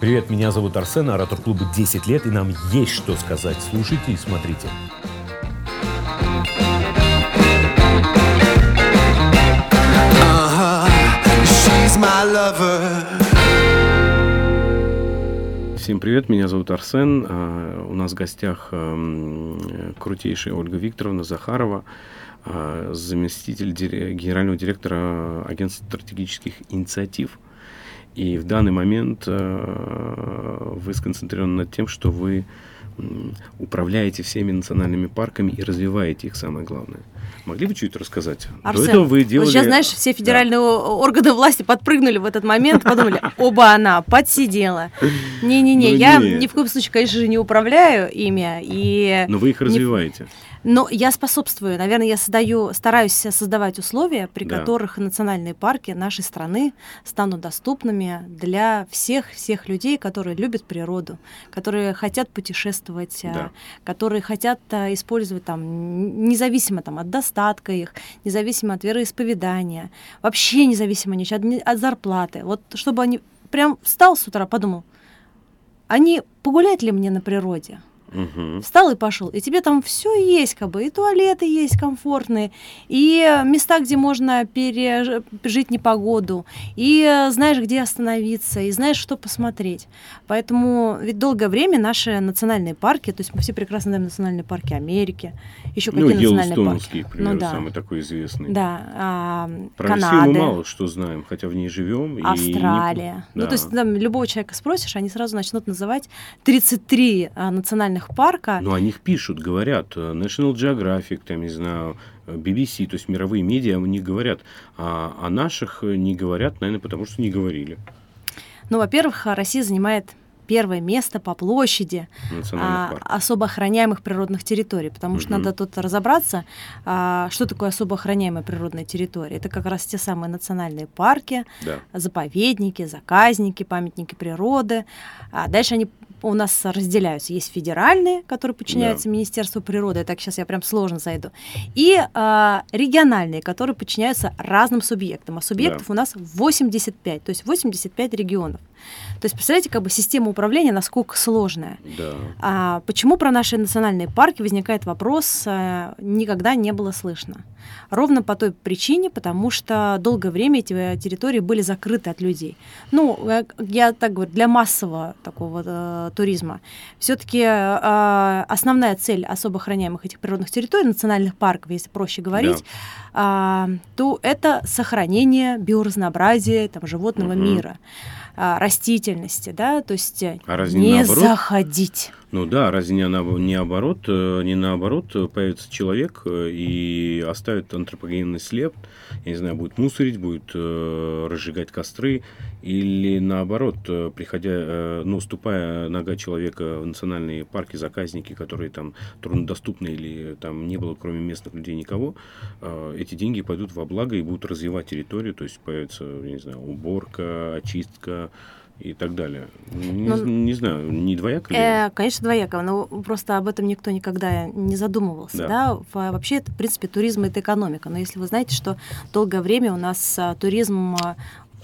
Привет, меня зовут Арсен, оратор клуба 10 лет, и нам есть что сказать. Слушайте и смотрите. Всем привет, меня зовут Арсен. А, у нас в гостях эм, крутейшая Ольга Викторовна Захарова, а, заместитель генерального директора агентства стратегических инициатив. И в данный момент э, вы сконцентрированы над тем, что вы управляете всеми национальными парками и развиваете их, самое главное. Могли бы чуть рассказать? Арсен, До этого вы делали... вот сейчас, знаешь, все федеральные да. органы власти подпрыгнули в этот момент, подумали, оба она подсидела. Не-не-не, ну, я ни в коем случае, конечно же, не управляю ими. Но вы их развиваете. Но я способствую, наверное, я создаю, стараюсь создавать условия, при да. которых национальные парки нашей страны станут доступными для всех всех людей, которые любят природу, которые хотят путешествовать, э, да. которые хотят э, использовать там независимо там от достатка их, независимо от вероисповедания, вообще независимо ничего от, от зарплаты. Вот чтобы они прям встал с утра, подумал, они погулять ли мне на природе? Угу. Встал и пошел. И тебе там все есть, как бы, и туалеты есть комфортные, и места, где можно пережить непогоду, и знаешь, где остановиться, и знаешь, что посмотреть. Поэтому ведь долгое время наши национальные парки, то есть мы все прекрасно знаем национальные парки Америки, еще ну, какие национальные парки. к примеру, ну, да. самый такой известный. Да. А, Про Канады. Россию мы мало что знаем, хотя в ней живем. Австралия. И... Ну, да. то есть там любого человека спросишь, они сразу начнут называть 33 а, национальных национальных парка. Ну, о них пишут, говорят. Э, National Geographic, там, не знаю, BBC, то есть мировые медиа, они говорят. А о наших не говорят, наверное, потому что не говорили. Ну, во-первых, Россия занимает первое место по площади а, особо охраняемых природных территорий, потому угу. что надо тут разобраться, а, что такое особо охраняемые природные территории. Это как раз те самые национальные парки, да. заповедники, заказники, памятники природы. А дальше они у нас разделяются. Есть федеральные, которые подчиняются да. Министерству природы, так сейчас я прям сложно зайду, и э, региональные, которые подчиняются разным субъектам. А субъектов да. у нас 85, то есть 85 регионов. То есть, представляете, как бы система управления насколько сложная. Да. А, почему про наши национальные парки возникает вопрос, а, никогда не было слышно. Ровно по той причине, потому что долгое время эти э, территории были закрыты от людей. Ну, э, я так говорю, для массового такого э, туризма. Все-таки э, основная цель особо охраняемых этих природных территорий, национальных парков, если проще говорить, да. Э, то это сохранение биоразнообразия там, животного угу. мира. А, растительности, да, то есть э, а не наоборот? заходить. Ну да, разве не, не, оборот, э, не наоборот появится человек э, и оставит антропогенный след, я не знаю, будет мусорить, будет э, разжигать костры, или наоборот, приходя, э, ну, ступая нога человека в национальные парки, заказники, которые там труднодоступны или там не было кроме местных людей никого, э, эти деньги пойдут во благо и будут развивать территорию, то есть появится, я не знаю, уборка, очистка, и так далее. Не, ну, не знаю, не двояко ли? Э, конечно, двояко, но просто об этом никто никогда не задумывался. Да. Да? Вообще, это, в принципе, туризм – это экономика. Но если вы знаете, что долгое время у нас а, туризм а,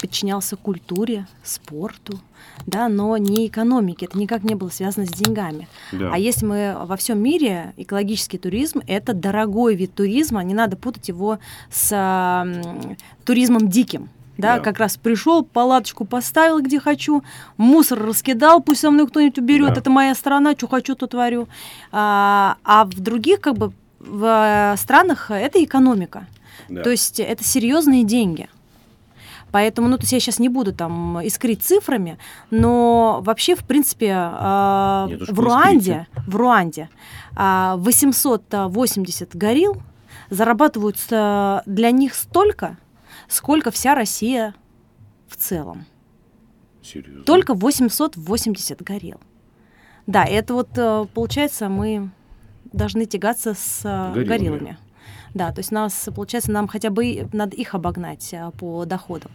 подчинялся культуре, спорту, да, но не экономике, это никак не было связано с деньгами. Да. А если мы во всем мире, экологический туризм – это дорогой вид туризма, не надо путать его с а, туризмом диким да, да, как раз пришел, палаточку поставил, где хочу, мусор раскидал, пусть со мной кто-нибудь уберет, да. это моя страна, что хочу, то творю. А, а в других, как бы, в э, странах это экономика. Да. То есть это серьезные деньги. Поэтому, ну, то есть я сейчас не буду там искрить цифрами, но вообще, в принципе, э, Нет, в Руанде, в Руанде э, 880 горил зарабатывают для них столько, сколько вся Россия в целом. Серьезно? Только 880 горел. Да, это вот э, получается мы должны тягаться с э, гориллами. гориллами. Да, то есть нас, получается, нам хотя бы надо их обогнать а, по доходам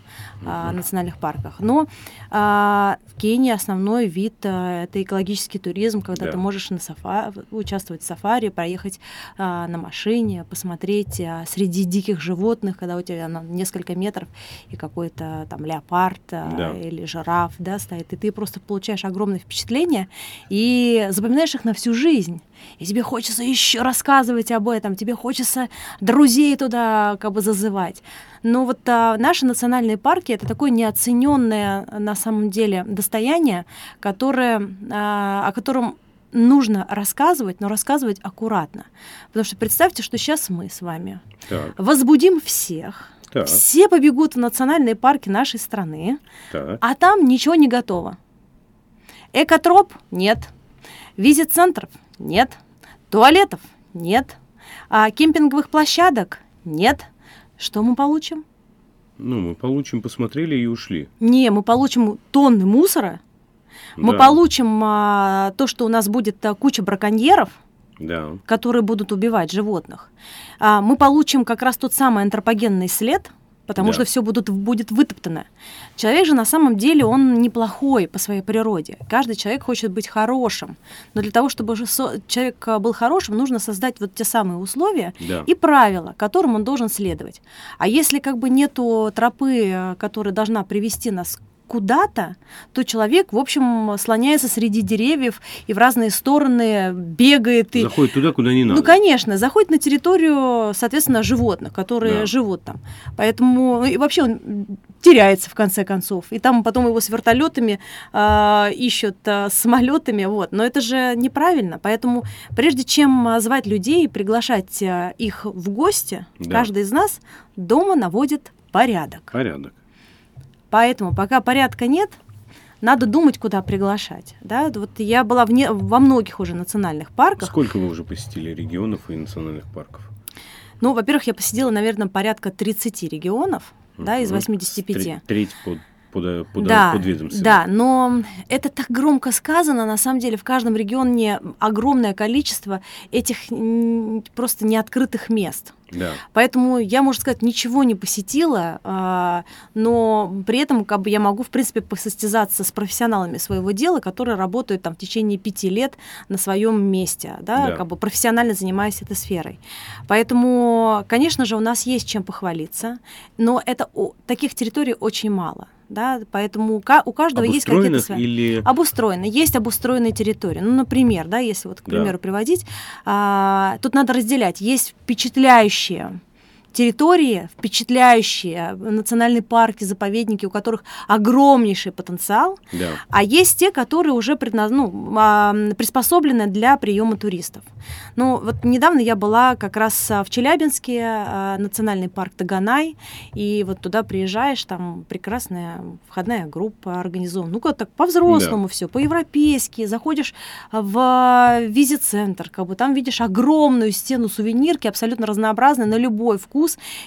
а, в национальных парках. Но а, в Кении основной вид а, это экологический туризм, когда Да. ты можешь на сафа участвовать в сафари, проехать а, на машине, посмотреть а, среди диких животных, когда у тебя на несколько метров и какой-то там леопард Да. или жираф, да, стоит, и ты просто получаешь огромное впечатление и запоминаешь их на всю жизнь. И тебе хочется еще рассказывать об этом, тебе хочется друзей туда как бы зазывать. Но вот а, наши национальные парки это такое неоцененное на самом деле достояние, которое, а, о котором нужно рассказывать, но рассказывать аккуратно. Потому что представьте, что сейчас мы с вами Так, возбудим всех, так, все побегут в национальные парки нашей страны, так. а там ничего не готово. Экотроп – нет. Визит-центров – нет. Туалетов – нет. А кемпинговых площадок – нет. Что мы получим? Ну, мы получим, посмотрели и ушли. Не, мы получим тонны мусора, мы Да, получим а, то, что у нас будет а, куча браконьеров, Да, которые будут убивать животных. А, мы получим как раз тот самый антропогенный след, потому Да. что все будут, будет вытоптано. Человек же на самом деле он неплохой по своей природе. Каждый человек хочет быть хорошим. Но для того, чтобы человек а, был хорошим, нужно создать вот те самые условия да. и правила, которым он должен следовать. А если как бы нету тропы, э, которая должна привести нас куда-то, то человек, в общем, слоняется среди деревьев и в разные стороны бегает. И... Заходит туда, куда не надо. Ну, конечно, заходит на территорию, соответственно, животных, которые Да. живут там. Поэтому ну, и вообще он теряется в конце концов. И там потом его с вертолетами а, ищут а, с самолетами. Вот. Но это же неправильно. Поэтому прежде чем а, звать людей и приглашать их в гости, Да. каждый из нас дома наводит порядок. Порядок. Поэтому пока порядка нет, надо думать, куда приглашать. Да? Вот я была вне, во многих уже национальных парках. Сколько вы уже посетили регионов и национальных парков? Ну, во-первых, я посетила, наверное, порядка 30 регионов, да, из Мгм. 85. Треть, под, под, под, да, подведомственных. да, но это так громко сказано, на самом деле в каждом регионе огромное количество этих просто неоткрытых мест. Да. Поэтому я, можно сказать, ничего не посетила, а, но при этом как бы я могу, в принципе, посостязаться с профессионалами своего дела, которые работают там в течение пяти лет на своем месте, да, Да. как бы профессионально занимаясь этой сферой. Поэтому, конечно же, у нас есть чем похвалиться, но это таких территорий очень мало. Да, поэтому у у каждого есть какие-то свои... или... Обустроены. Есть обустроенные территории. Ну, например, да, если вот, к Да. примеру, приводить, а, тут надо разделять. Есть впечатляющие территории, впечатляющие национальные парки, заповедники, у которых огромнейший потенциал, Да. а есть те, которые уже предна- ну, а, приспособлены для приема туристов. Ну, вот недавно я была как раз а, в Челябинске, а, национальный парк Таганай, и вот туда приезжаешь, там прекрасная входная группа организована. Ну, как так, по-взрослому все, по-европейски. Заходишь в визит-центр, как бы там видишь огромную стену сувенирки, абсолютно разнообразной, на любой вкус,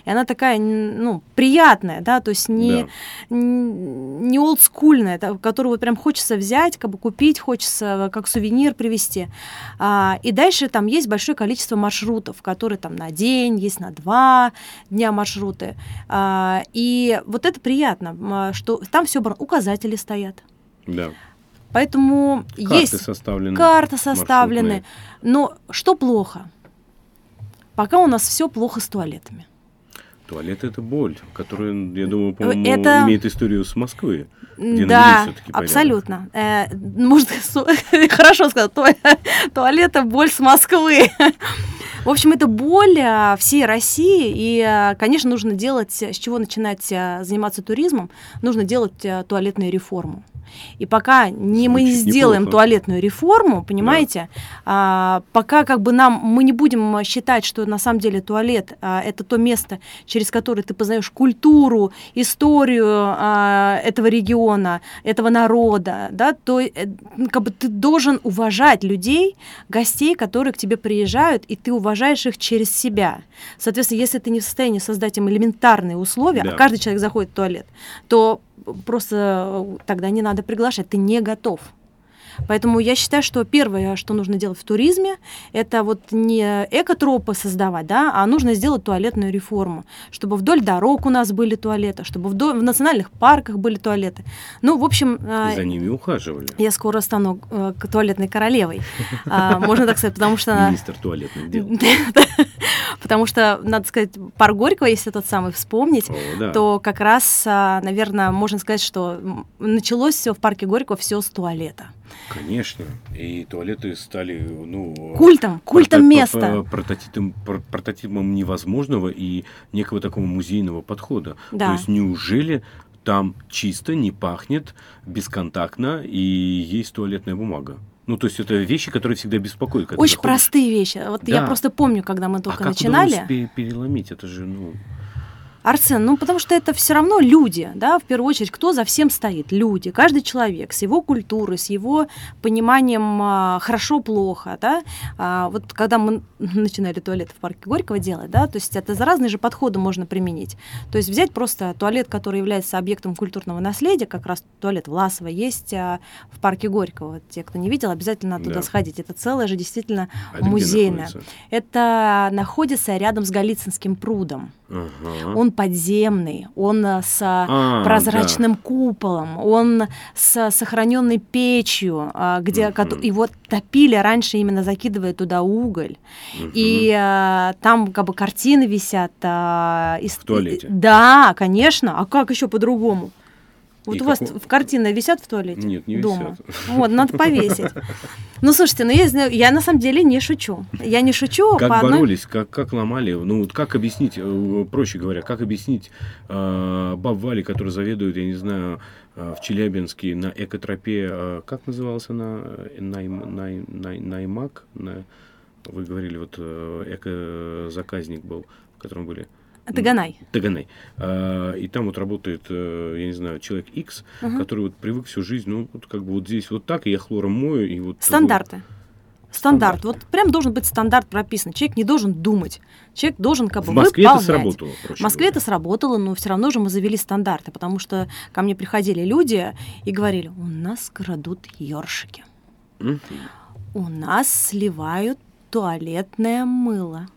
и она такая, ну, приятная, да, то есть не, Да. не олдскульная, которую вот прям хочется взять, как бы купить, хочется как сувенир привезти. А, и дальше там есть большое количество маршрутов, которые там на день, есть на два дня маршруты. А, и вот это приятно, а, что там все указатели стоят. Да. Поэтому Карты есть составлены. карты составлены. маршрутные. Но что плохо? Пока у нас все плохо с туалетами. Туалет это боль, которая, я думаю, по-моему, Это- имеет историю с Москвы. Где да, абсолютно. Э, может, хорошо сказать, туа- туалет это боль с Москвы. В общем, это боль а, всей России, и, а, конечно, нужно делать, с чего начинать заниматься туризмом, нужно делать туалетную реформу. И пока не мы не сделаем неплохо. туалетную реформу, понимаете, а, пока как бы нам мы не будем считать, что на самом деле туалет а, это то место, через которое ты познаешь культуру, историю а, этого региона, этого народа, да, то э, ну, как бы ты должен уважать людей, гостей, которые к тебе приезжают, и ты уважаешь их через себя. Соответственно, если ты не в состоянии создать им элементарные условия, Да. а каждый человек заходит в туалет, то просто э, тогда не надо приглашать, ты не готов. Поэтому я считаю, что первое, что нужно делать в туризме, это вот не экотропы создавать, да, а нужно сделать туалетную реформу, чтобы вдоль дорог у нас были туалеты, чтобы вдоль, в национальных парках были туалеты. Ну, в общем... И за ними ухаживали. Я скоро стану э, туалетной королевой, а, можно так сказать, потому что... Министр туалетных дел. Потому что, надо сказать, парк Горького, если тот самый вспомнить, то как раз, а, наверное, можно сказать, что началось все в парке Горького все с туалета. Конечно. И туалеты стали, ну... Культом, культом места. Прототипом, прототипом невозможного и некого такого музейного подхода. Да. То есть неужели там чисто, не пахнет, бесконтактно и есть туалетная бумага? Ну, то есть это вещи, которые всегда беспокоят. Очень заходишь. простые вещи. Вот да. я просто помню, когда мы только а начинали. Как переломить? Это же, ну... Арсен, ну потому что это все равно люди, да, в первую очередь, кто за всем стоит? Люди, каждый человек с его культурой, с его пониманием а, хорошо-плохо, да. А, вот когда мы начинали туалет в парке Горького делать, да, то есть это за разные же подходы можно применить. То есть взять просто туалет, который является объектом культурного наследия, как раз туалет Власова есть а, в парке Горького. Те, кто не видел, обязательно туда да. сходить. Это целое же действительно а музейное. Это находится рядом с Голицынским прудом. Ага. Он подземный, он э, с а, прозрачным да. куполом, он с сохраненной печью, а, где угу. его топили раньше именно закидывая туда уголь, угу. и а, там как бы картины висят. А, из, в туалете. Да, конечно. А как еще по-другому? Вот и у вас какой... в картины висят в туалете? Нет, не дома? висят. Вот, надо повесить. Ну, слушайте, ну я, я на самом деле не шучу. Я не шучу. Как по боролись, одной... как, как ломали, ну вот как объяснить, э, проще говоря, как объяснить э, баб Вали, который заведует, я не знаю, э, в Челябинске на экотропе, э, как назывался она, най, най, най, Наймак, на, вы говорили, вот э, эко-заказник был, в котором были Таганай. Таганай. А, и там вот работает, э, я не знаю, человек X, угу. который вот привык всю жизнь, ну, вот как бы вот здесь вот так, и я хлором мою, и вот... Стандарты. Стандарт. стандарт. Вот прям должен быть стандарт прописан. Человек не должен думать. Человек должен как бы В Москве выполнять. это сработало. В Москве говоря. это сработало, но все равно же мы завели стандарты, потому что ко мне приходили люди и говорили, у нас крадут ёршики. У нас сливают туалетное мыло.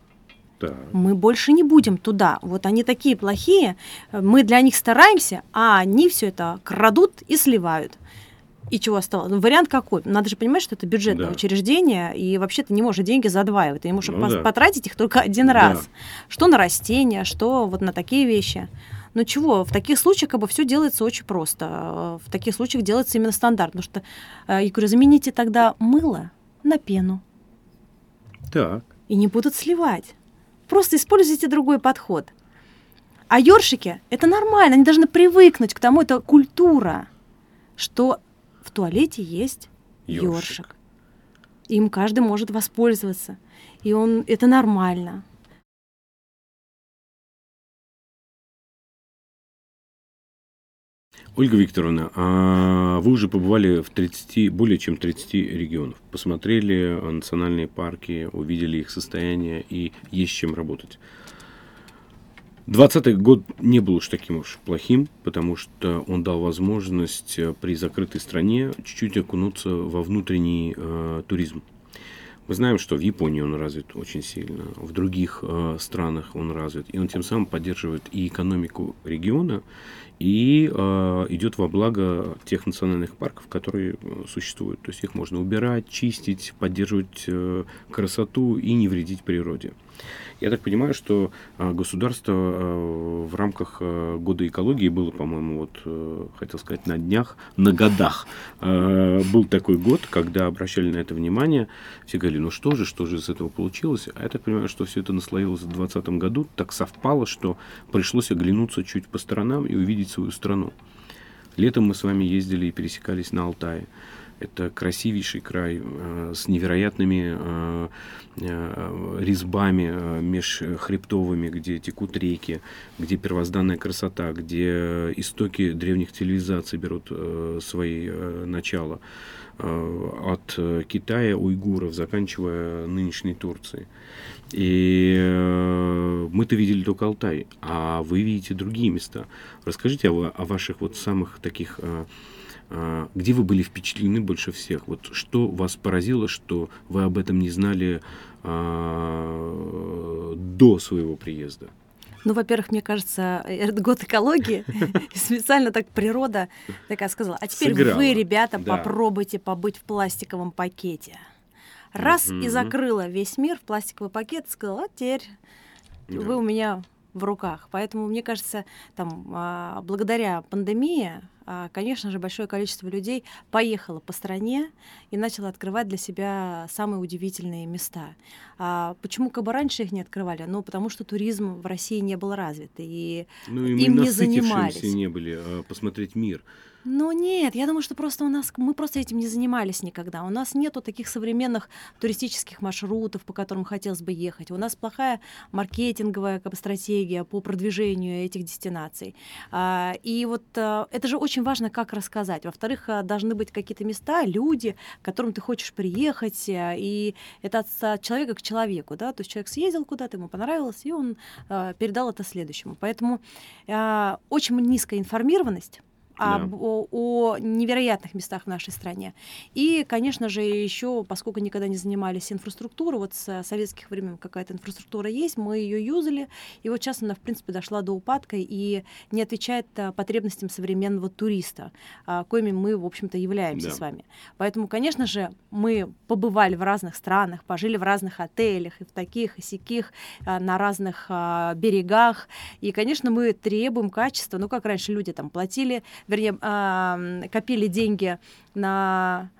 Так. Мы больше не будем туда. Вот они такие плохие, мы для них стараемся, а они все это крадут и сливают. И чего осталось? Ну, вариант какой? Надо же понимать, что это бюджетное да. учреждение, и вообще ты не можешь деньги задваивать. Ты можешь ну, да. потратить их только один раз. Да. Что на растения, что вот на такие вещи. Но чего? В таких случаях как бы все делается очень просто. В таких случаях делается именно стандарт. Потому что, э, я говорю, замените тогда мыло на пену. Так. И не будут сливать. Просто используйте другой подход. А ёршики – это нормально, они должны привыкнуть к тому, это культура, что в туалете есть ёршик. ёршик. Им каждый может воспользоваться. И он, это нормально. Ольга Викторовна, а вы уже побывали в 30, более чем 30 регионов, посмотрели национальные парки, увидели их состояние и есть чем работать. 20 год не был уж таким уж плохим, потому что он дал возможность э, при закрытой стране чуть-чуть окунуться во внутренний э, туризм. Мы знаем, что в Японии он развит очень сильно, в других э, странах он развит, и он тем самым поддерживает и экономику региона, и э, идет во благо тех национальных парков, которые э, существуют. То есть их можно убирать, чистить, поддерживать э, красоту и не вредить природе. Я так понимаю, что а, государство а, в рамках а, года экологии было, по-моему, вот э, хотел сказать на днях, на годах. Был такой год, когда обращали на это внимание. Все говорили, ну что же, что же из этого получилось? А я так понимаю, что все это наслоилось в 2020 году. Так совпало, что пришлось оглянуться чуть по сторонам и увидеть свою страну. Летом мы с вами ездили и пересекались на Алтае. Это красивейший край э, с невероятными э, э, резьбами э, межхребтовыми, где текут реки, где первозданная красота, где истоки древних цивилизаций берут э, свои начала. От Китая, уйгуров, заканчивая нынешней Турцией. И мы-то видели только Алтай, а вы видите другие места. Расскажите о, ваших вот самых таких где вы были впечатлены больше всех? Вот что вас поразило, что вы об этом не знали а, до своего приезда? Ну, во-первых, мне кажется, этот год экологии, специально так природа такая сказала, а теперь Сыграла. вы, ребята, Да. попробуйте побыть в пластиковом пакете. Раз и Мгм. закрыла весь мир в пластиковый пакет, сказала, а теперь Да. вы у меня в руках. Поэтому, мне кажется, там, а, благодаря пандемии, а, конечно же, большое количество людей поехало по стране и начало открывать для себя самые удивительные места. А почему как бы раньше их не открывали? Ну, потому что туризм в России не был развит. И Ну и им не занимались. не были посмотреть мир. Ну нет, я думаю, что просто у нас мы просто этим не занимались никогда. У нас нету таких современных туристических маршрутов, по которым хотелось бы ехать. У нас плохая маркетинговая как бы, стратегия по продвижению этих дестинаций. А, и вот а, это же очень важно, как рассказать. Во-вторых, а, должны быть какие-то места, люди, к которым ты хочешь приехать, а, и это от человека к человеку, да. То есть человек съездил куда-то, ему понравилось, и он а, передал это следующему. Поэтому а, очень низкая информированность об- Да. о, о невероятных местах в нашей стране. И, конечно же, еще, поскольку никогда не занимались инфраструктурой, вот с советских времен какая-то инфраструктура есть, мы ее юзали, и вот сейчас она, в принципе, дошла до упадка и не отвечает а, потребностям современного туриста, а, коими мы, в общем-то, являемся Да. с вами. Поэтому, конечно же, мы побывали в разных странах, пожили в разных отелях, и в таких, и сяких, а, на разных а, берегах, и, конечно, мы требуем качества. Ну, как раньше люди там платили, вернее, копили деньги на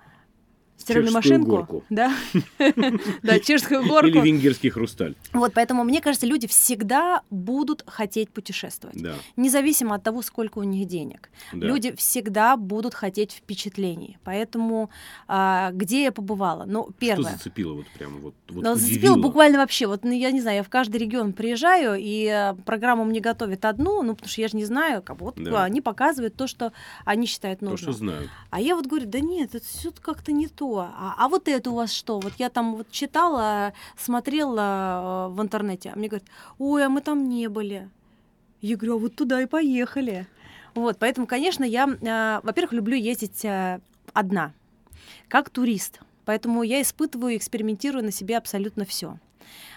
стиральную Чешскую машинку. горку. Да, да, чешскую горку. Или венгерский хрусталь. Вот, поэтому, мне кажется, люди всегда будут хотеть путешествовать. Да, Независимо от того, сколько у них денег. да. Люди всегда будут хотеть впечатлений. Поэтому а, где я побывала? Ну, Что первое. зацепило вот прямо вот, вот Ну, зацепило буквально вообще. Вот, ну, я не знаю, я в каждый регион приезжаю, и э, программу мне готовят одну, ну, потому что я же не знаю, как бы вот Да. они показывают то, что они считают То, нужным. что знают. А я вот говорю, да нет, это все как-то не то. А, а вот это у вас что? Вот я там вот читала, смотрела э, в интернете, а мне говорят, ой, а мы там не были. Я говорю, а вот туда и поехали. Вот, поэтому, конечно, я, э, во-первых, люблю ездить э, одна, как турист. Поэтому я испытываю экспериментирую на себе абсолютно все.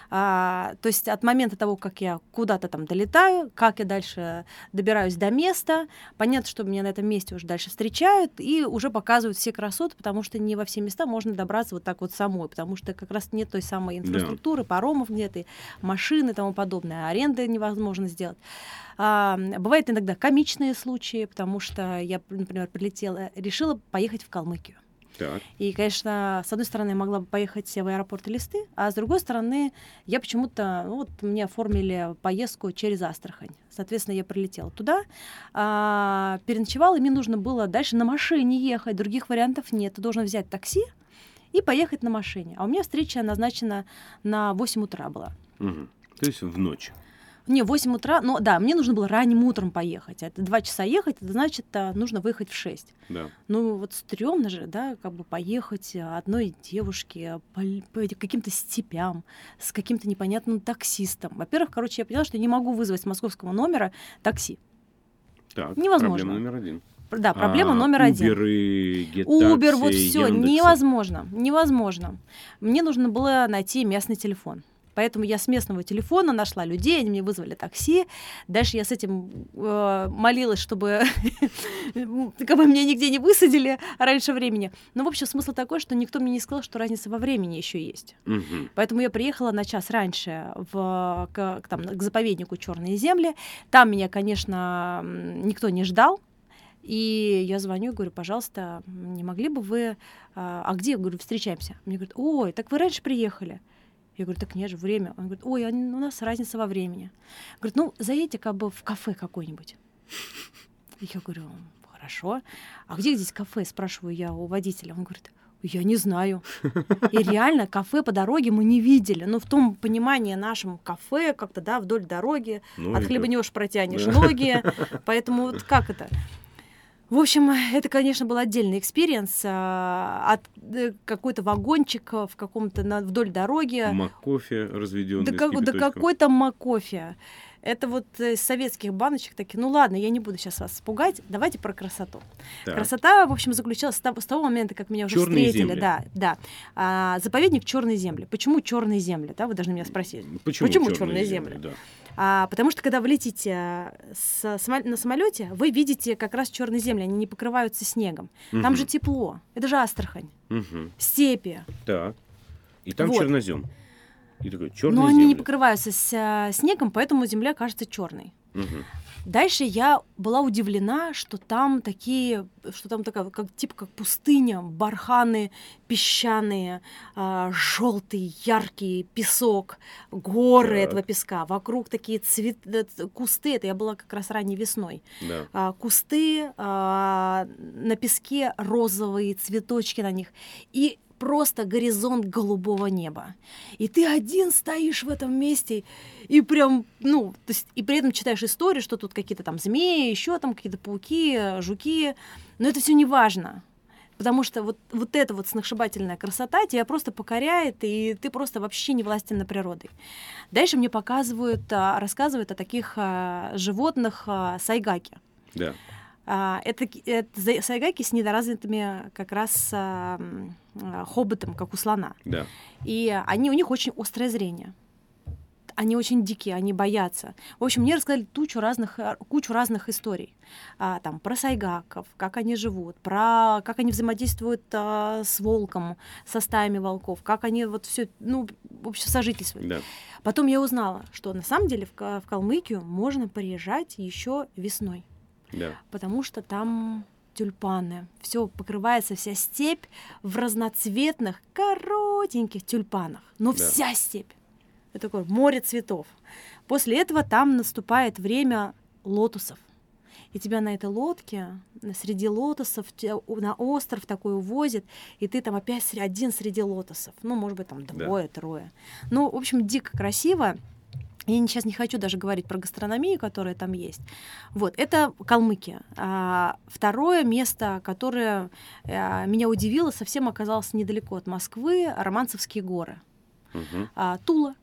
То есть от момента того, как я куда-то там долетаю, как я дальше добираюсь до места, понятно, что меня на этом месте уже дальше встречают и уже показывают все красоты, потому что не во все места можно добраться вот так вот самой, потому что как раз нет той самой инфраструктуры, паромов нет, и машины и тому подобное, аренды невозможно сделать. А, бывают иногда комичные случаи, потому что я, например, прилетела, решила поехать в Калмыкию. Так. И, конечно, с одной стороны, я могла бы поехать в аэропорт Листы, а с другой стороны, я почему-то, ну, вот мне оформили поездку через Астрахань. Соответственно, я прилетела туда, а, переночевала, и мне нужно было дальше на машине ехать, других вариантов нет. Ты должен взять такси и поехать на машине. А у меня встреча назначена на 8 утра была. Мгм. То есть в ночь. Не, 8 утра, ну да, мне нужно было ранним утром поехать. Это 2 часа ехать, это значит, а, нужно выехать в 6. Да. Ну вот стрёмно же, да, как бы поехать а, одной девушке по, по каким-то степям с каким-то непонятным таксистом. Во-первых, короче, я поняла, что не могу вызвать с московского номера такси. Так. Невозможно. Проблема номер один. Да, проблема А, номер один. Uber Taxi, вот все, невозможно, невозможно. Мне нужно было найти местный телефон. Поэтому я с местного телефона нашла людей, они мне вызвали такси. Дальше я с этим э, молилась, чтобы как бы меня нигде не высадили раньше времени. Но, в общем, смысл такой, что никто мне не сказал, что разница во времени еще есть. Поэтому я приехала на час раньше в, к, там, к заповеднику Черные земли. Там меня, конечно, никто не ждал. И я звоню и говорю, пожалуйста, не могли бы вы... А а где? Я говорю, встречаемся. Мне говорят, ой, так вы раньше приехали. Я говорю, так нет же, время. Он говорит, ой, у нас разница во времени. Говорит, ну, заедьте как бы в кафе какое-нибудь. Я говорю, хорошо. А где здесь кафе? Спрашиваю я у водителя. Он говорит, я не знаю. И реально кафе по дороге мы не видели. Ну, в том понимании нашем кафе как-то, да, вдоль дороги. Ну, От хлеба не уж протянешь Да. ноги. Поэтому вот как это? В общем, это, конечно, был отдельный experience. а, От э, какой-то вагончик в каком-то на- вдоль дороги. MacCoffee разведенный. Да, как- да какой там MacCoffee. Это вот из советских баночек такие, ну ладно, я не буду сейчас вас испугать, давайте про красоту. Так. Красота, в общем, заключалась с того, с того момента, как меня уже Черные встретили. Земли. Да, да. А, заповедник Черной земли. Почему Черные земли? Да, вы должны меня спросить. Почему, Почему Черные земли? земли? Да. А, потому что когда вы летите с, на самолете, вы видите как раз черные земли, они не покрываются снегом. Угу. Там же тепло. Это же Астрахань. Угу. Степи. Так. И там вот. чернозем. И такой черный Но они не покрываются с, э, снегом, поэтому земля кажется черной. Угу. Дальше я была удивлена, что там такие, что там такая, как типа как пустыня, барханы песчаные, э, желтый, яркий песок, горы так. этого песка, вокруг такие цвет, э, кусты, это я была как раз ранней весной, да. э, кусты, э, на песке розовые цветочки на них, и просто горизонт голубого неба. И ты один стоишь в этом месте и прям, ну, то есть, и при этом читаешь историю, что тут какие-то там змеи, еще там какие-то пауки, жуки, но это все не важно. Потому что вот, вот эта вот сногсшибательная красота тебя просто покоряет, и ты просто вообще не властен над природой. Дальше мне показывают, а, рассказывают о таких а, животных а, сайгаки. Да. Это, это сайгаки с недоразвитыми как раз Э, хоботом, как у слона. Да. И они, у них очень острое зрение. Они очень дикие, они боятся. В общем, мне рассказали тучу разных, э, кучу разных историй. А, там, про сайгаков, как они живут, про как они взаимодействуют а, с волком, со стаями волков, как они вот все, ну, в общем, сожительствуют. Да. Потом я узнала, что на самом деле в, в Калмыкию можно приезжать еще весной. Да. Потому что там тюльпаны. Все покрывается вся степь в разноцветных, коротеньких тюльпанах. Но да. вся степь. Это такое море цветов. После этого там наступает время лотосов. И тебя на этой лодке, среди лотосов, на остров такой увозят, и ты там опять один среди лотосов. Ну, может быть, там двое, да. трое. Ну, в общем, дико красиво. Я сейчас не хочу даже говорить про гастрономию, которая там есть. Вот, это Калмыкия. А, второе место, которое а, меня удивило, совсем оказалось недалеко от Москвы, Романцевские горы. Угу. А, Тула.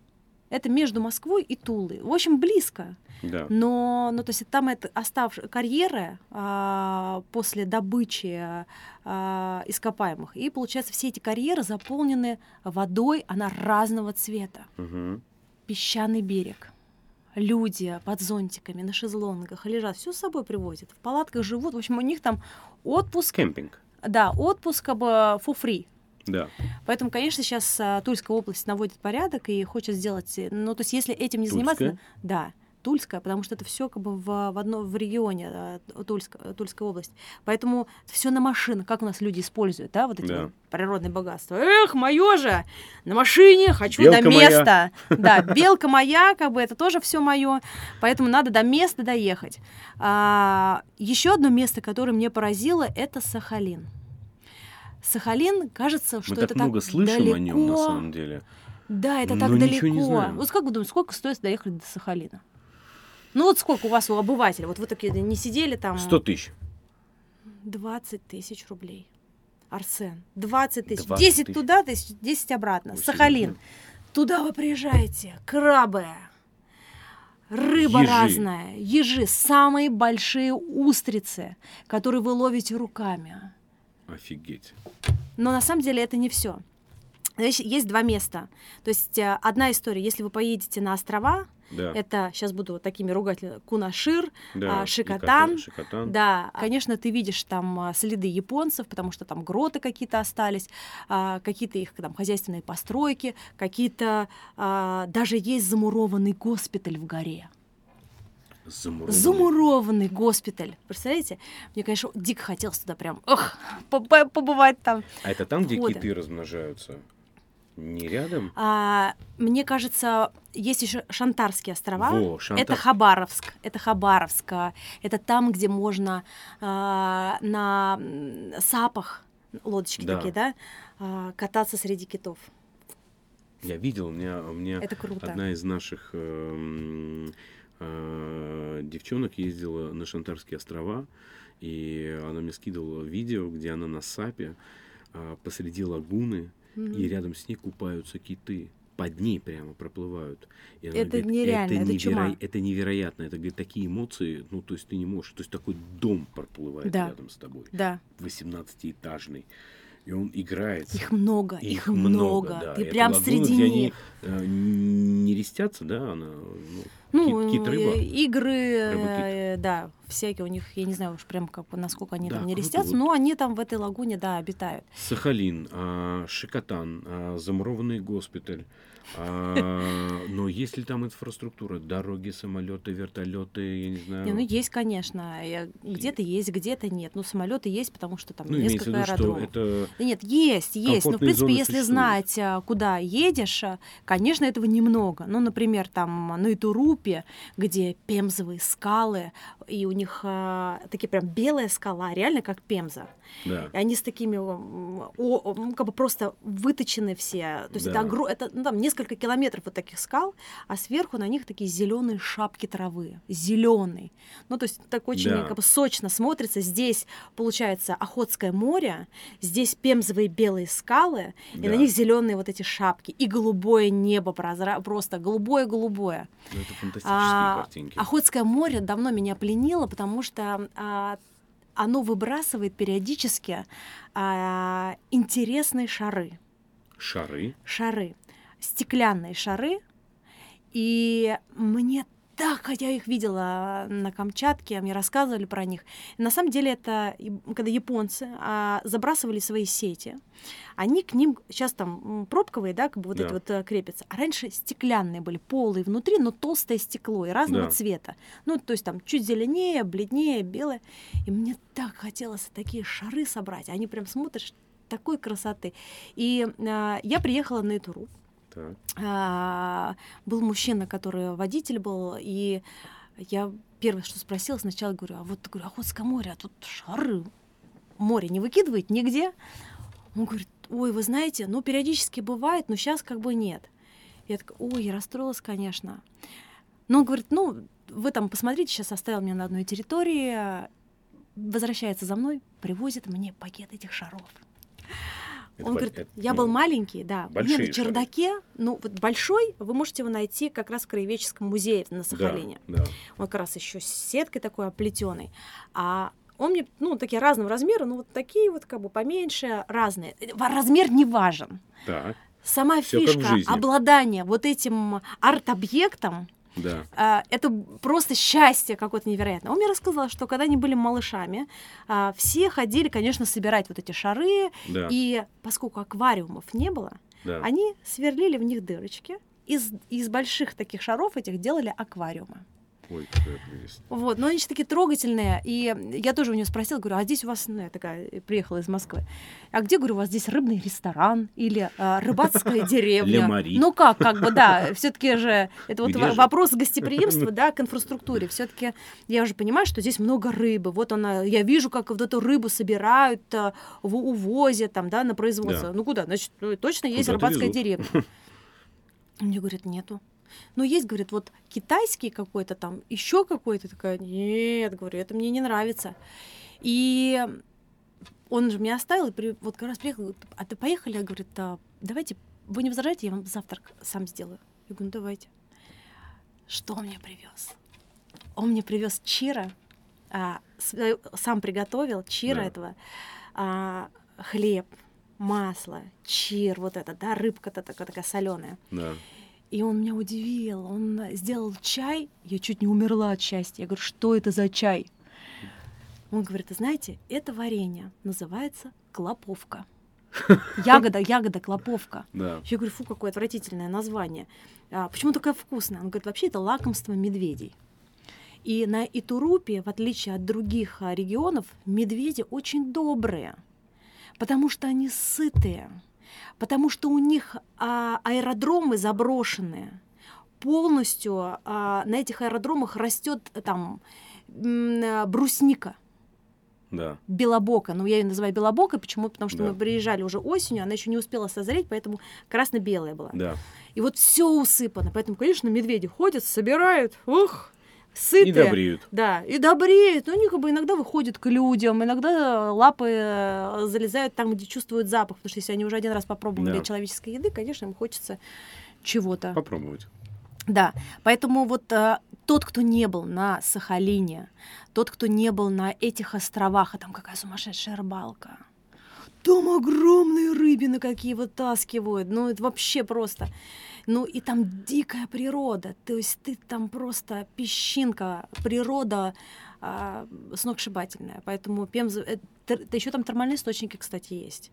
Это между Москвой и Тулой. В общем, близко. Да. Но, ну, то есть там это оставшие карьеры а, после добычи а, ископаемых. И, получается, все эти карьеры заполнены водой, она разного цвета. Угу песчаный берег. Люди под зонтиками, на шезлонгах лежат, все с собой привозят, в палатках живут. В общем, у них там отпуск. Кемпинг. Да, отпуск бы for free. Да. Поэтому, конечно, сейчас а, Тульская область наводит порядок и хочет сделать, ну, то есть, если этим не Тульская? заниматься, да, Тульская, потому что это все как бы в, в, одно, в регионе э, Тульская, Тульская область. Поэтому все на машинах, как у нас люди используют, да, вот эти да. вот природные богатства. Эх, мое же! На машине хочу белка до места. Моя. Да, белка моя, как бы это тоже все мое. Поэтому надо до места доехать. А, еще одно место, которое мне поразило, это Сахалин. Сахалин, кажется, что Мы это так много так слышим далеко. о нем на самом деле. Да, это так далеко. Вот как вы думаете, сколько стоит доехать до Сахалина? Ну вот сколько у вас у обывателя? Вот вы такие не сидели там... 100 тысяч. 20 тысяч рублей. Арсен, 20 тысяч. 20 10 тысяч. туда, 10 обратно. Очень Сахалин. Туда вы приезжаете. Крабы. Рыба ежи. разная. Ежи. Самые большие устрицы, которые вы ловите руками. Офигеть. Но на самом деле это не все. Есть два места. То есть э, одна история, если вы поедете на острова, да. Это сейчас буду вот такими ругать Кунашир, да, а, Шикотан. Шикотан. Да, конечно, ты видишь там а, следы японцев, потому что там гроты какие-то остались, а, какие-то их там хозяйственные постройки, какие-то даже есть замурованный госпиталь в горе. Замурованный. Замурованный госпиталь. Представляете? Мне, конечно, дико хотелось туда прям ох, побывать там. А это там, где киты размножаются? Не рядом? А, мне кажется, есть еще Шантарские острова. Во, Шантар... Это Хабаровск. Это Хабаровск. Это там, где можно а, на сапах, лодочки да. такие, да, а, кататься среди китов. Я видел, у меня, у меня Это круто. одна из наших э, э, девчонок ездила на Шантарские острова, и она мне скидывала видео, где она на сапе э, посреди лагуны, и рядом с ней купаются киты. под ней прямо проплывают. И она это говорит, нереально, это, это, чума. это невероятно, это говорит, такие эмоции, ну, то есть ты не можешь, то есть такой дом проплывает да. рядом с тобой. Да. 18-этажный и он играет. Их много, их, их много. много да. Ты прям лагуна, среди них. Они, э, не рестятся, да, она, ну, ну кит, кит рыба. игры, рыба, э, да, всякие у них, я не знаю уж прям как насколько они да, там не рестятся, вот. но они там в этой лагуне, да, обитают. Сахалин, а, Шикотан, а, замурованный госпиталь, а, но есть ли там инфраструктура? Дороги, самолеты, вертолеты, я не знаю. Не, ну есть, конечно. Где-то есть, где-то нет. Ну, самолеты есть, потому что там ну, несколько виду, аэродромов. это да нет, есть, есть. Но, в принципе, если знать, а, куда едешь, а, конечно, этого немного. Ну, например, там на Итурупе, где пемзовые скалы, и у них а, такие прям белая скала, реально как пемза. Да. И они с такими, о, о, как бы просто выточены все. То есть да. это, огр... это ну, там несколько километров вот таких скал, а сверху на них такие зеленые шапки травы, зеленый. Ну то есть так очень да. как бы сочно смотрится. Здесь получается Охотское море, здесь пемзовые белые скалы, да. и на них зеленые вот эти шапки и голубое небо прозра... просто голубое голубое. Ну, это фантастические а, картинки. Охотское море давно меня пленило, потому что а, оно выбрасывает периодически а, интересные шары. Шары? Шары. Стеклянные шары. И мне так, хотя я их видела на Камчатке, мне рассказывали про них. На самом деле это когда японцы а, забрасывали свои сети, они к ним сейчас там пробковые, да, как бы вот да. это вот а, крепятся. А раньше стеклянные были, полые внутри, но толстое стекло и разного да. цвета. Ну, то есть там чуть зеленее, бледнее, белое. И мне так хотелось такие шары собрать. Они прям смотришь такой красоты. И а, я приехала на эту руку а, был мужчина, который водитель был, и я первое, что спросила, сначала говорю, а вот говорю, Охотское море, а тут шары, море не выкидывает нигде? Он говорит, ой, вы знаете, ну, периодически бывает, но сейчас как бы нет. Я такая, ой, я расстроилась, конечно. Но он говорит, ну, вы там посмотрите, сейчас оставил меня на одной территории, возвращается за мной, привозит мне пакет этих шаров. Это Он говорит, я ну, был маленький, да. Мне на чердаке, шары. ну вот большой, вы можете его найти как раз в краеведческом музее на Сахалине. Да, да. Он как раз еще с сеткой такой оплетенный. А он мне, ну, такие разного размера, ну, вот такие вот как бы поменьше, разные. Размер не важен. Так. Сама Всё фишка обладания вот этим арт-объектом, да. А, это просто счастье какое-то невероятное. Он мне рассказал, что когда они были малышами, а, все ходили, конечно, собирать вот эти шары, да. и поскольку аквариумов не было, да. они сверлили в них дырочки, из, из больших таких шаров этих делали аквариумы. Ой, какая прелесть. Вот, но они же такие трогательные. И я тоже у нее спросила, говорю, а здесь у вас, ну, я такая приехала из Москвы, а где, говорю, у вас здесь рыбный ресторан или а, рыбацкая деревня? Ну как, как бы, да, все таки же, это вот вопрос гостеприимства, да, к инфраструктуре. все таки я уже понимаю, что здесь много рыбы. Вот она, я вижу, как вот эту рыбу собирают, в увозе, там, да, на производство. Ну куда? Значит, ну, точно есть рыбацкая деревня. Мне говорят, нету. Но есть, говорит, вот китайский какой-то там, еще какой-то, такая, нет, говорю, это мне не нравится. И он же меня оставил, и при, вот как раз приехал, говорит, а ты поехали? Я говорю, да, давайте, вы не возражаете, я вам завтрак сам сделаю. Я говорю, ну давайте. Что он мне привез? Он мне привез чира, а, сам приготовил чира да. этого, а, хлеб, масло, чир, вот это, да, рыбка-то такая, такая соленая. Да. И он меня удивил. Он сделал чай. Я чуть не умерла от счастья. Я говорю, что это за чай? Он говорит, знаете, это варенье называется клоповка. Ягода, ягода, клоповка. Да. Я говорю, фу, какое отвратительное название. А, почему такое вкусное? Он говорит, вообще это лакомство медведей. И на Итурупе, в отличие от других а, регионов, медведи очень добрые, потому что они сытые потому что у них а, аэродромы заброшенные. Полностью а, на этих аэродромах растет там брусника. Да. Белобока. Ну, я ее называю белобокой. Почему? Потому что да. мы приезжали уже осенью, она еще не успела созреть, поэтому красно-белая была. Да. И вот все усыпано. Поэтому, конечно, медведи ходят, собирают. Ух! Сытые. И добреют. Да, и добреют. Но они как бы иногда выходят к людям, иногда лапы э, залезают там, где чувствуют запах. Потому что если они уже один раз попробовали да. человеческой еды, конечно, им хочется чего-то. Попробовать. Да, поэтому вот э, тот, кто не был на Сахалине, тот, кто не был на этих островах, а там какая сумасшедшая рыбалка. Там огромные рыбины какие вытаскивают, ну это вообще просто. Ну и там дикая природа, то есть ты там просто песчинка, природа а, сногсшибательная. Поэтому Пемз... Это, еще там термальные источники, кстати, есть.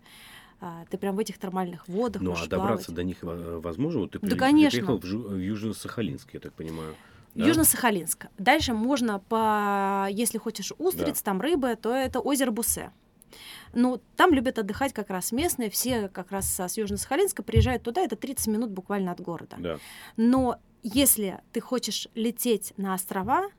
А, ты прям в этих термальных водах Ну, а добраться плавать. до них э, возможно? Вот ты, Да, при- конечно. приехал в, Жу- в Южно-Сахалинск, я так понимаю. да? Южно-Сахалинск. Дальше можно по, если хочешь устриц, там рыбы, то это озеро Бусе. Ну, там любят отдыхать как раз местные, все как раз с Южно-Сахалинска приезжают туда, это 30 минут буквально от города. Да. Но если ты хочешь лететь на острова,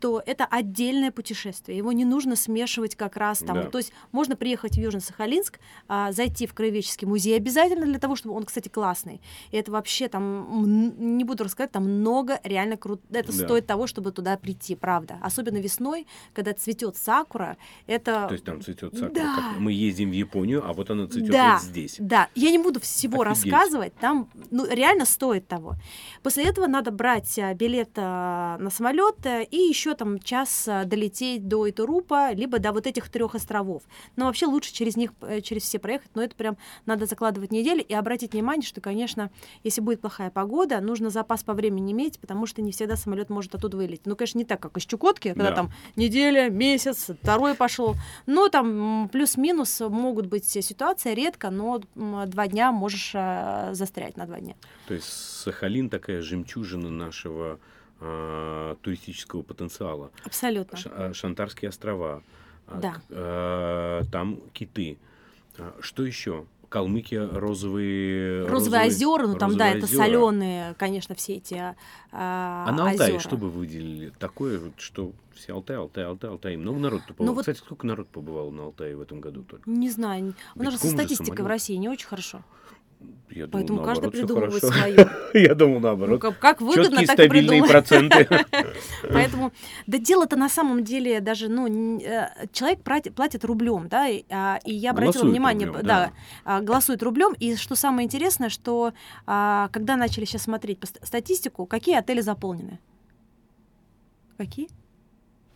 то это отдельное путешествие. Его не нужно смешивать как раз там. Да. То есть можно приехать в Южно-Сахалинск, а, зайти в Краеведческий музей обязательно для того, чтобы он, кстати, классный. И это вообще там, не буду рассказать, там много реально круто. Это Да. стоит того, чтобы туда прийти, правда. Особенно весной, когда цветет сакура, это... То есть там цветет сакура. Да. как Мы ездим в Японию, а вот она цветет Да, вот здесь. Да, я не буду всего Офигеть. рассказывать, там ну, реально стоит того. После этого надо брать а, билет а, на самолет э, и еще там час а, долететь до Итурупа, либо до вот этих трех островов. Но вообще лучше через них, э, через все проехать, но это прям надо закладывать недели и обратить внимание, что, конечно, если будет плохая погода, нужно запас по времени иметь, потому что не всегда самолет может оттуда вылететь. Ну, конечно, не так, как из Чукотки, когда Да. там неделя, месяц, второй пошел. Но там плюс-минус могут быть ситуации, редко, но два дня можешь э, застрять на два дня. То есть Сахалин такая жемчужина нашего а, туристического потенциала. Абсолютно. Ш- а, Шантарские острова. а, Да. а, там киты. А, Что еще? Калмыкия розовые... Розовые озера, ну там, да, розовые это озера. соленые, конечно, все эти а, А на Алтае озера. что бы выделили? Такое, вот, что все Алтай, Алтай, Алтай, Алтай. Много народу побывало. Ну вот- Кстати, сколько народ побывало на Алтае в этом году только? Не знаю, у нас же со же статистикой в. России не очень хорошо. Я думал, Поэтому каждый наоборот, всё придумывает свое. Я думал Ну, наоборот. как, как выгодно, Четкие так стабильные проценты. Поэтому, да дело-то на самом деле даже, ну, э, человек платит, рублем, да, и, а, я обратила внимание, да, а, голосует рублем, и что самое интересное, что а, когда начали сейчас смотреть статистику, какие отели заполнены? Какие?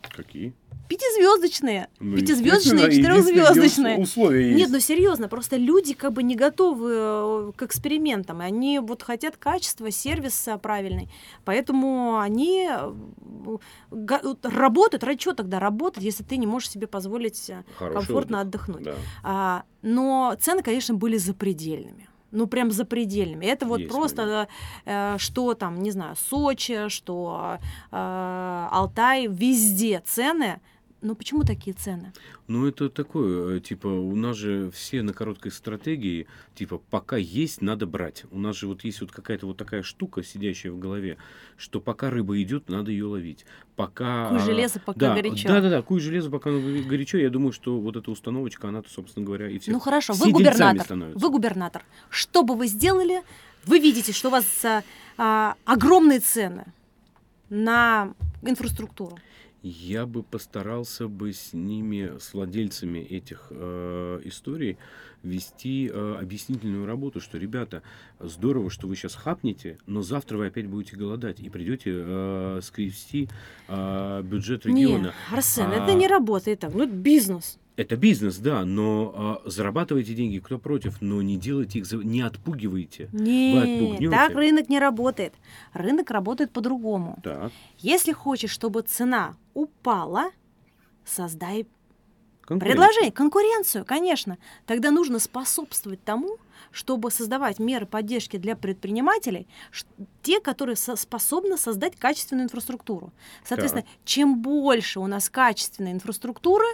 Какие? Пятизвездочные. Ну, Пятизвездочные, единственные четырехзвездочные. Условия есть. Нет, ну серьезно, просто люди как бы не готовы э, к экспериментам, они вот хотят качества, сервис э, правильный, поэтому они э, работают. Ради чего тогда работать, если ты не можешь себе позволить э, Хороший комфортно отдых. отдохнуть? Да. А, но цены, конечно, были запредельными. Ну, прям запредельными. Это вот Есть просто, э, что там, не знаю, Сочи, что э, Алтай, везде цены. Ну, почему такие цены? Ну, это такое, э, типа, у нас же все на короткой стратегии, типа, пока есть, надо брать. У нас же вот есть вот какая-то вот такая штука, сидящая в голове, что пока рыба идет, надо ее ловить. Пока... Куй а, железо, пока да, горячо. Да, да, да, куй железо, пока горячо. Я думаю, что вот эта установочка, она, собственно говоря, и все. Ну хорошо, вы губернатор. становятся. Вы губернатор. Что бы вы сделали? Вы видите, что у вас а, а, огромные цены на инфраструктуру. Я бы постарался бы с ними, с владельцами этих э, историй, вести э, объяснительную работу, что, ребята, здорово, что вы сейчас хапнете, но завтра вы опять будете голодать и придете э, скрести э, бюджет региона. Нет, Арсен, А- это не работает так. Ну, это бизнес. Это бизнес, да, но э, зарабатывайте деньги, кто против, но не делайте их, не отпугивайте. Нет, отпугнёте. так рынок не работает. Рынок работает по-другому. Так, Если хочешь, чтобы цена упала, создай. Предложение, конкуренцию, конечно. Тогда нужно способствовать тому, чтобы создавать меры поддержки для предпринимателей, те, которые со- способны создать качественную инфраструктуру. Соответственно, чем больше у нас качественной инфраструктуры,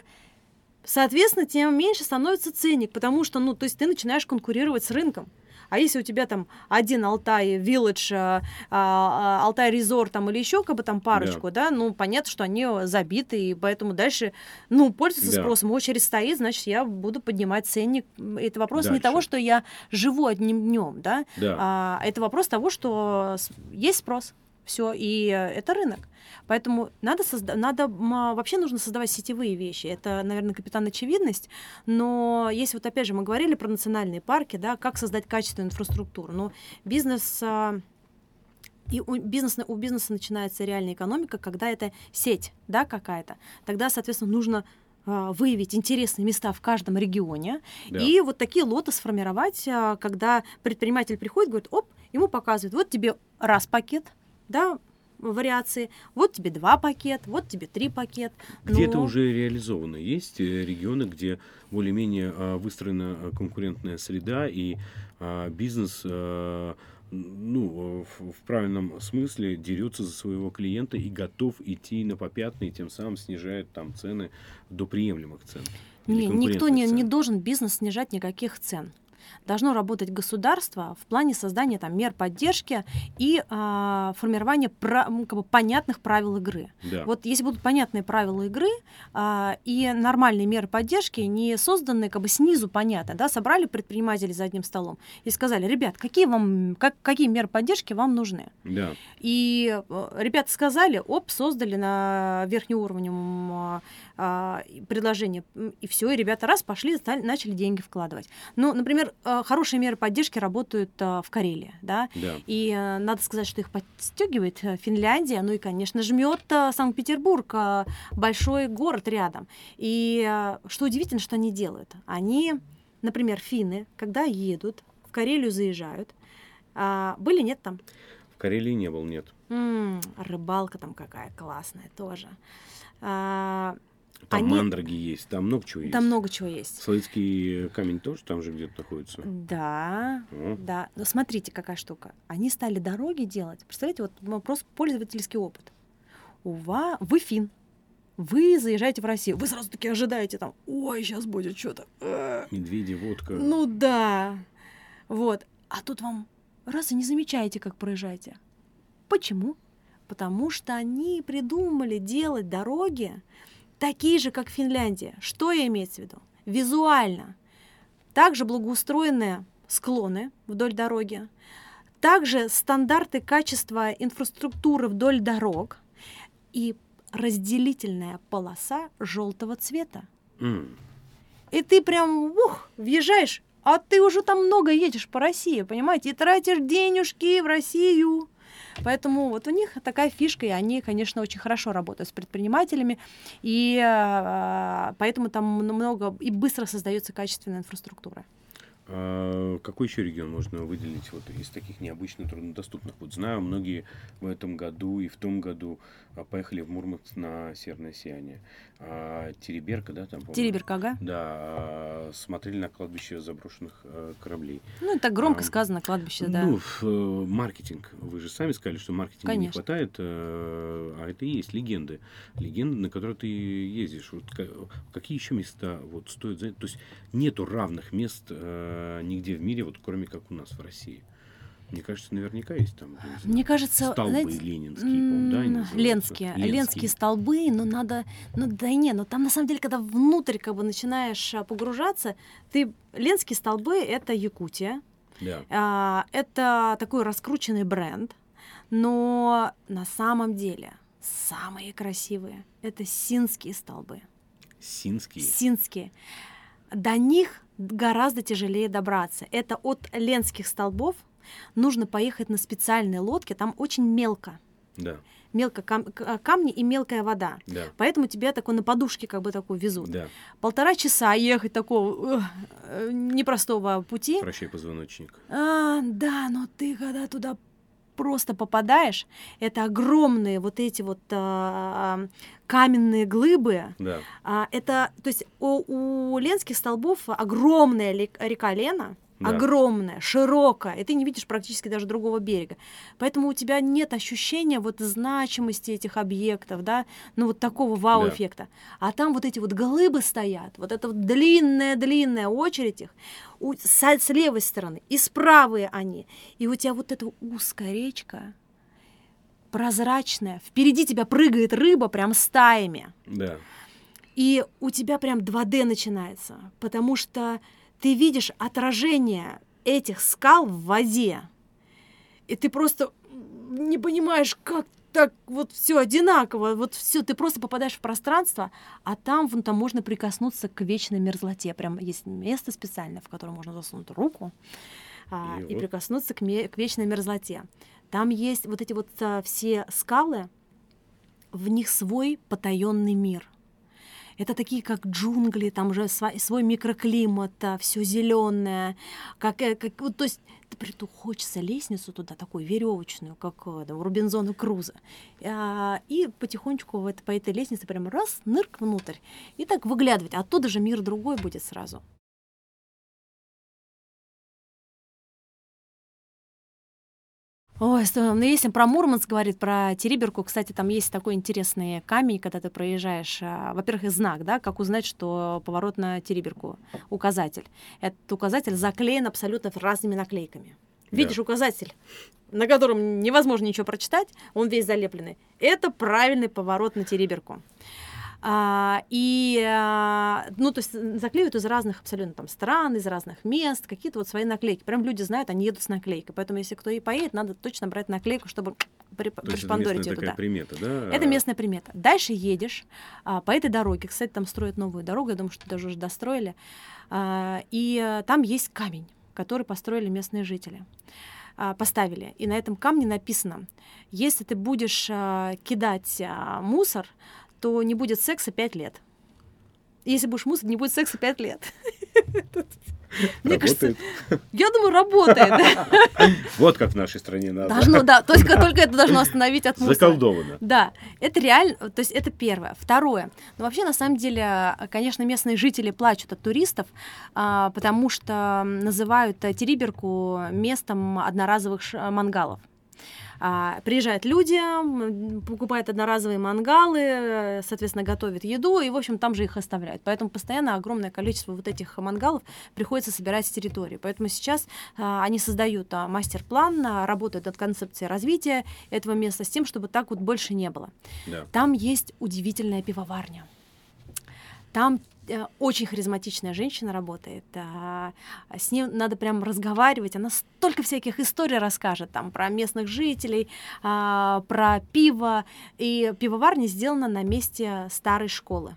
соответственно, тем меньше становится ценник, потому что, ну, то есть ты начинаешь конкурировать с рынком. А если у тебя там один Алтай Village, а, а, Алтай Резорт там или еще как бы там парочку, да. ну понятно, что они забиты, и поэтому дальше, ну, пользуются Да. спросом, очередь стоит, значит, я буду поднимать ценник. Это вопрос не Дальше. того, что я живу одним днем, да, Да. а, это вопрос того, что есть спрос. Все, и э, это рынок. Поэтому надо, созда- надо вообще нужно создавать сетевые вещи. Это, наверное, капитан очевидность. Но если вот опять же мы говорили про национальные парки, да, как создать качественную инфраструктуру. Ну, бизнес а, и у бизнеса, у бизнеса начинается реальная экономика, когда это сеть, да, какая-то. Тогда, соответственно, нужно а, выявить интересные места в каждом регионе да. и вот такие лоты сформировать, а, когда предприниматель приходит, говорит, оп, ему показывают, вот тебе раз пакет, да, вариации, вот тебе два пакет, вот тебе три пакет. Где-то уже реализовано. Есть э, регионы, где более-менее а, выстроена конкурентная среда и бизнес ну, в, в правильном смысле дерется за своего клиента и готов идти на попятные, тем самым снижает там цены до приемлемых цен. Не, никто не, цен. не должен бизнес снижать никаких цен должно работать государство в плане создания там, мер поддержки и а, формирования про, как бы, понятных правил игры. Да. Вот если будут понятные правила игры а, и нормальные меры поддержки, не созданные как бы снизу понятно, да, собрали предприниматели за одним столом и сказали, ребят, какие вам, как, какие меры поддержки вам нужны? Да. И э, ребята сказали, оп, создали на верхнеуровневом а, а, предложение, и все, и ребята раз пошли, стали, начали деньги вкладывать. Ну, например, Э, хорошие меры поддержки работают э, в Карелии, да, да. и э, надо сказать, что их подстегивает Финляндия, ну и, конечно, жмет Санкт-Петербург, большой город рядом. И что удивительно, что они делают? Они, например, финны, когда едут, в Карелию заезжают, а, были, нет там? В Карелии не был, нет. М-м, рыбалка там какая классная тоже. А, там они... мандраги есть, там много чего есть. Там много чего есть. Слоицкий камень тоже там же где-то находится. Да, О. да. Но смотрите, какая штука. Они стали дороги делать. Представляете, вот вопрос пользовательский опыт. У вас, вы фин, вы заезжаете в Россию, вы сразу таки ожидаете там, ой, сейчас будет что-то. Э». Медведи, водка. Ну да. Вот. А тут вам раз и не замечаете, как проезжаете. Почему? Потому что они придумали делать дороги такие же, как Финляндия. Что я имею в виду? Визуально. Также благоустроенные склоны вдоль дороги, также стандарты качества инфраструктуры вдоль дорог и разделительная полоса желтого цвета. Mm. И ты прям ух, въезжаешь, а ты уже там много едешь по России, понимаете, и тратишь денежки в Россию. Поэтому вот у них такая фишка, и они, конечно, очень хорошо работают с предпринимателями, и э, поэтому там много и быстро создается качественная инфраструктура. А какой еще регион можно выделить вот из таких необычно труднодоступных? Вот знаю, многие в этом году и в том году а, поехали в Мурманск на Северное сияние. А, Тереберка, да, там? Тереберка, ага. Да, а, смотрели на кладбище заброшенных а, кораблей. Ну, так громко а, сказано, кладбище, да. Ну, э, маркетинг. Вы же сами сказали, что маркетинга Конечно. не хватает, а, а это и есть легенды. Легенды, на которые ты ездишь. Вот, какие еще места вот стоят за То есть нету равных мест а, нигде в мире, вот кроме как у нас в России. Мне кажется, наверняка есть там. Мне кажется, столбы знаете, ленинские, да, Ленские, Ленские, Ленские столбы, но надо, ну да не, но там на самом деле, когда внутрь как бы начинаешь а, погружаться, ты Ленские столбы это Якутия, да. а, это такой раскрученный бренд, но на самом деле самые красивые это синские столбы. Синские. Синские. До них гораздо тяжелее добраться. Это от Ленских столбов нужно поехать на специальной лодке, там очень мелко. Да. Мелко кам- а, камни и мелкая вода. Да. Поэтому тебя такой на подушке как бы такой везут. Да. Полтора часа ехать такого э, непростого пути. Прощай, позвоночник. А, да, но ты когда туда просто попадаешь, это огромные вот эти вот а, каменные глыбы. Да. А, это, то есть у, у Ленских столбов огромная река Лена, да. огромная, широкая, и ты не видишь практически даже другого берега. Поэтому у тебя нет ощущения вот значимости этих объектов, да, ну вот такого вау-эффекта. Да. А там вот эти вот глыбы стоят, вот эта вот длинная-длинная очередь их, у, с, с левой стороны, и с правой они. И у тебя вот эта узкая речка, прозрачная, впереди тебя прыгает рыба прям стаями. Да. И у тебя прям 2D начинается, потому что ты видишь отражение этих скал в воде, и ты просто не понимаешь, как так вот все одинаково, вот все, ты просто попадаешь в пространство, а там вон там можно прикоснуться к вечной мерзлоте. Прям есть место специальное, в котором можно засунуть руку а, и, и вот. прикоснуться к, ме- к вечной мерзлоте. Там есть вот эти вот а, все скалы, в них свой потаенный мир. Это такие, как джунгли, там уже свой, микроклимат, а, все зеленое, как, э, как вот, то есть приту хочется лестницу туда такую веревочную, как э, да, у Робинзона Круза, а, и потихонечку в по этой лестнице прям раз нырк внутрь и так выглядывать, оттуда же мир другой будет сразу. Ой, ну если про Мурманск говорит, про Териберку, кстати, там есть такой интересный камень, когда ты проезжаешь. А, во-первых, и знак, да, как узнать, что поворот на Териберку, указатель. Этот указатель заклеен абсолютно разными наклейками. Видишь да. указатель, на котором невозможно ничего прочитать, он весь залепленный. Это правильный поворот на Териберку. А, и, а, ну, то есть заклеивают из разных абсолютно там стран, из разных мест, какие-то вот свои наклейки. Прям люди знают, они едут с наклейкой. Поэтому, если кто и поедет, надо точно брать наклейку, чтобы при, пришпандорить это туда. примета, да? Это местная примета. Дальше едешь а, по этой дороге. Кстати, там строят новую дорогу, я думаю, что даже уже достроили. А, и а, там есть камень, который построили местные жители а, поставили. И на этом камне написано, если ты будешь а, кидать а, мусор, то не будет секса 5 лет. Если будешь мусор, не будет секса 5 лет. Мне кажется, я думаю, работает. Вот как в нашей стране надо. Должно, да, только, только это должно остановить от мусора. Заколдовано. Да, это реально, то есть это первое. Второе, ну вообще на самом деле, конечно, местные жители плачут от туристов, а, потому что называют Териберку местом одноразовых мангалов. А, приезжают люди, покупают одноразовые мангалы, соответственно, готовят еду, и, в общем, там же их оставляют. Поэтому постоянно огромное количество вот этих мангалов приходится собирать с территории. Поэтому сейчас а, они создают а, мастер-план, а, работают над концепцией развития этого места с тем, чтобы так вот больше не было. Да. Там есть удивительная пивоварня. Там Э, очень харизматичная женщина работает. А, с ней надо прям разговаривать. Она столько всяких историй расскажет там про местных жителей, а, про пиво. И пивоварня сделана на месте старой школы.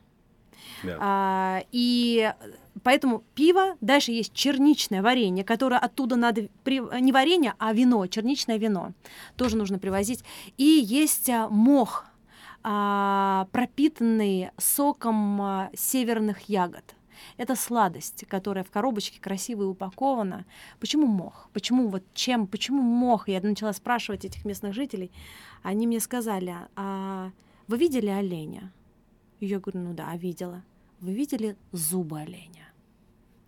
А, и поэтому пиво, дальше есть черничное варенье, которое оттуда надо, не варенье, а вино, черничное вино, тоже нужно привозить. И есть мох, а, пропитанный соком а, северных ягод. Это сладость, которая в коробочке красиво упакована. Почему мох? Почему вот чем? Почему мох? Я начала спрашивать этих местных жителей. Они мне сказали, а вы видели оленя? Я говорю, ну да, видела. Вы видели зубы оленя?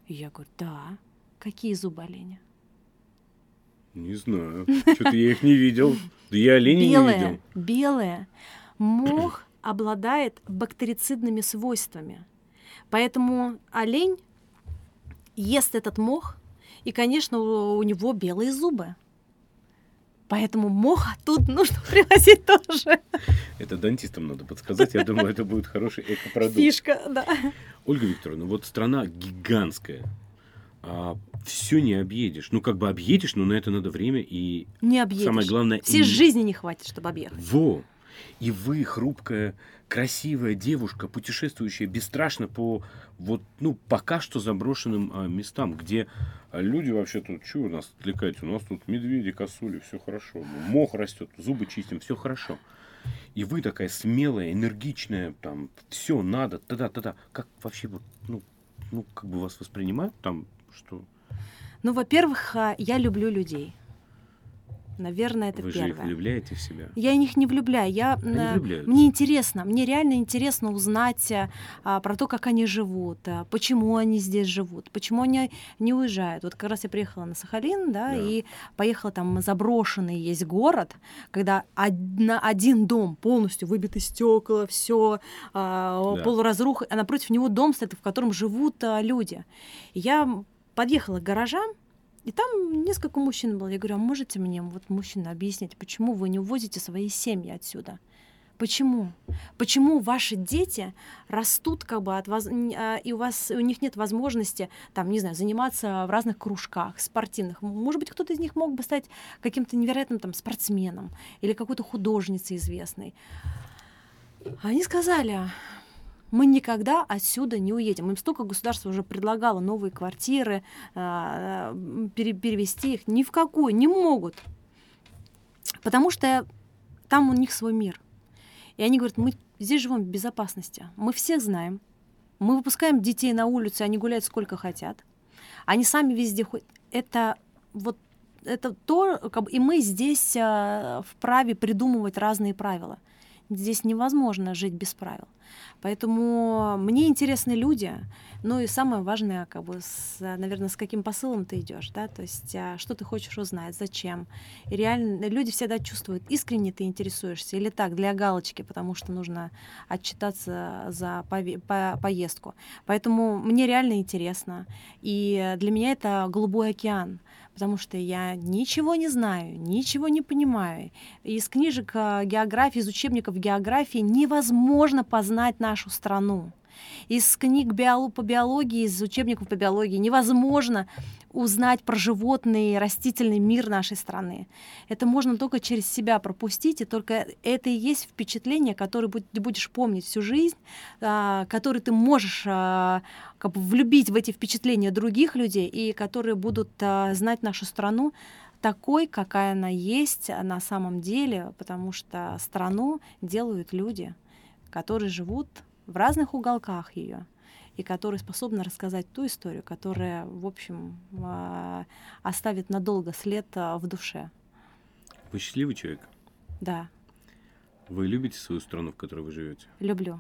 Я говорю, да. Какие зубы оленя? Не знаю. Что-то я их не видел. Да я оленей не видел. Белые. Мох обладает бактерицидными свойствами. Поэтому олень ест этот мох, и, конечно, у него белые зубы. Поэтому мох тут нужно привозить тоже. Это дантистам надо подсказать. Я думаю, это будет хороший экопродукт. Фишка, да. Ольга Викторовна, вот страна гигантская. А все не объедешь. Ну, как бы объедешь, но на это надо время и... Не объедешь. Самое главное... Всей и... жизни не хватит, чтобы объехать. Во! И вы, хрупкая, красивая девушка, путешествующая бесстрашно по вот, ну, пока что заброшенным а, местам, где а, люди вообще тут, у нас отвлекаете? У нас тут медведи, косули, все хорошо. Ну, мох растет, зубы чистим, все хорошо. И вы такая смелая, энергичная, там, все надо, та-да-та-да. Как вообще вот, ну, ну, как бы вас воспринимают там, что... Ну, во-первых, а, я люблю людей. Наверное, это Вы первое. Вы же их влюбляете в себя? Я них не влюбляю. Я, мне интересно, мне реально интересно узнать а, про то, как они живут, а, почему они здесь живут, почему они не уезжают. Вот как раз я приехала на Сахалин, да, да. и поехала там заброшенный есть город, когда одна, один дом полностью выбиты стекла, все а, да. полуразруха, а напротив него дом стоит, в котором живут а, люди. Я подъехала к гаражам, и там несколько мужчин было. Я говорю, а можете мне, вот мужчина, объяснить, почему вы не увозите свои семьи отсюда? Почему? Почему ваши дети растут как бы от вас, и у вас у них нет возможности там, не знаю, заниматься в разных кружках спортивных? Может быть, кто-то из них мог бы стать каким-то невероятным там спортсменом или какой-то художницей известной. Они сказали, мы никогда отсюда не уедем. Им столько государство уже предлагало новые квартиры, а, перевести их. Ни в какую, не могут. Потому что там у них свой мир. И они говорят, мы здесь живем в безопасности. Мы всех знаем. Мы выпускаем детей на улицу, они гуляют сколько хотят. Они сами везде ходят. Это вот это то, как бы, и мы здесь э, вправе придумывать разные правила. Здесь невозможно жить без правил. Поэтому мне интересны люди, ну и самое важное, как бы, с, наверное, с каким посылом ты идешь, да, то есть а, что ты хочешь узнать, зачем. И реально люди всегда чувствуют, искренне ты интересуешься или так, для галочки, потому что нужно отчитаться за по поездку. Поэтому мне реально интересно. И для меня это голубой океан потому что я ничего не знаю, ничего не понимаю. Из книжек а, географии, из учебников географии невозможно познать нашу страну. Из книг биолог, по биологии, из учебников по биологии невозможно узнать про животный и растительный мир нашей страны. Это можно только через себя пропустить, и только это и есть впечатление, которое ты будешь помнить всю жизнь, а, которое ты можешь а, как бы влюбить в эти впечатления других людей, и которые будут а, знать нашу страну такой, какая она есть на самом деле, потому что страну делают люди, которые живут в разных уголках ее и которые способны рассказать ту историю, которая, в общем, а, оставит надолго след а, в душе. Вы счастливый человек? Да. Вы любите свою страну, в которой вы живете? Люблю.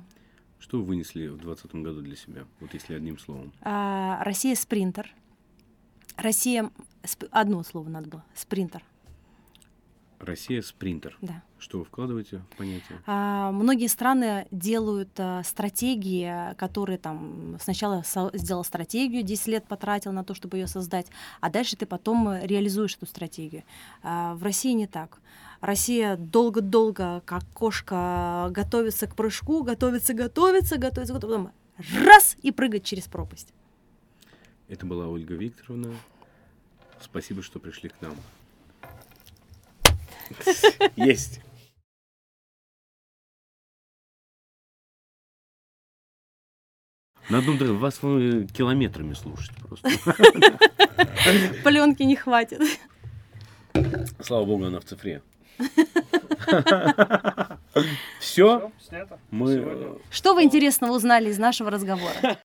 Что вы вынесли в 2020 году для себя, вот если одним словом? А, Россия спринтер. Россия... Одно слово надо было. Спринтер. Россия спринтер. Да. Что вы вкладываете в понятие? А, многие страны делают а, стратегии, которые там сначала со- сделал стратегию, 10 лет потратил на то, чтобы ее создать, а дальше ты потом реализуешь эту стратегию. А, в России не так. Россия долго-долго, как кошка, готовится к прыжку, готовится, готовится, готовится, готовится, потом раз и прыгать через пропасть. Это была Ольга Викторовна. Спасибо, что пришли к нам. Есть. Надо ну, вас э, километрами слушать просто. Пленки не хватит. Слава богу, она в цифре. Все? Мы... Что вы интересного узнали из нашего разговора?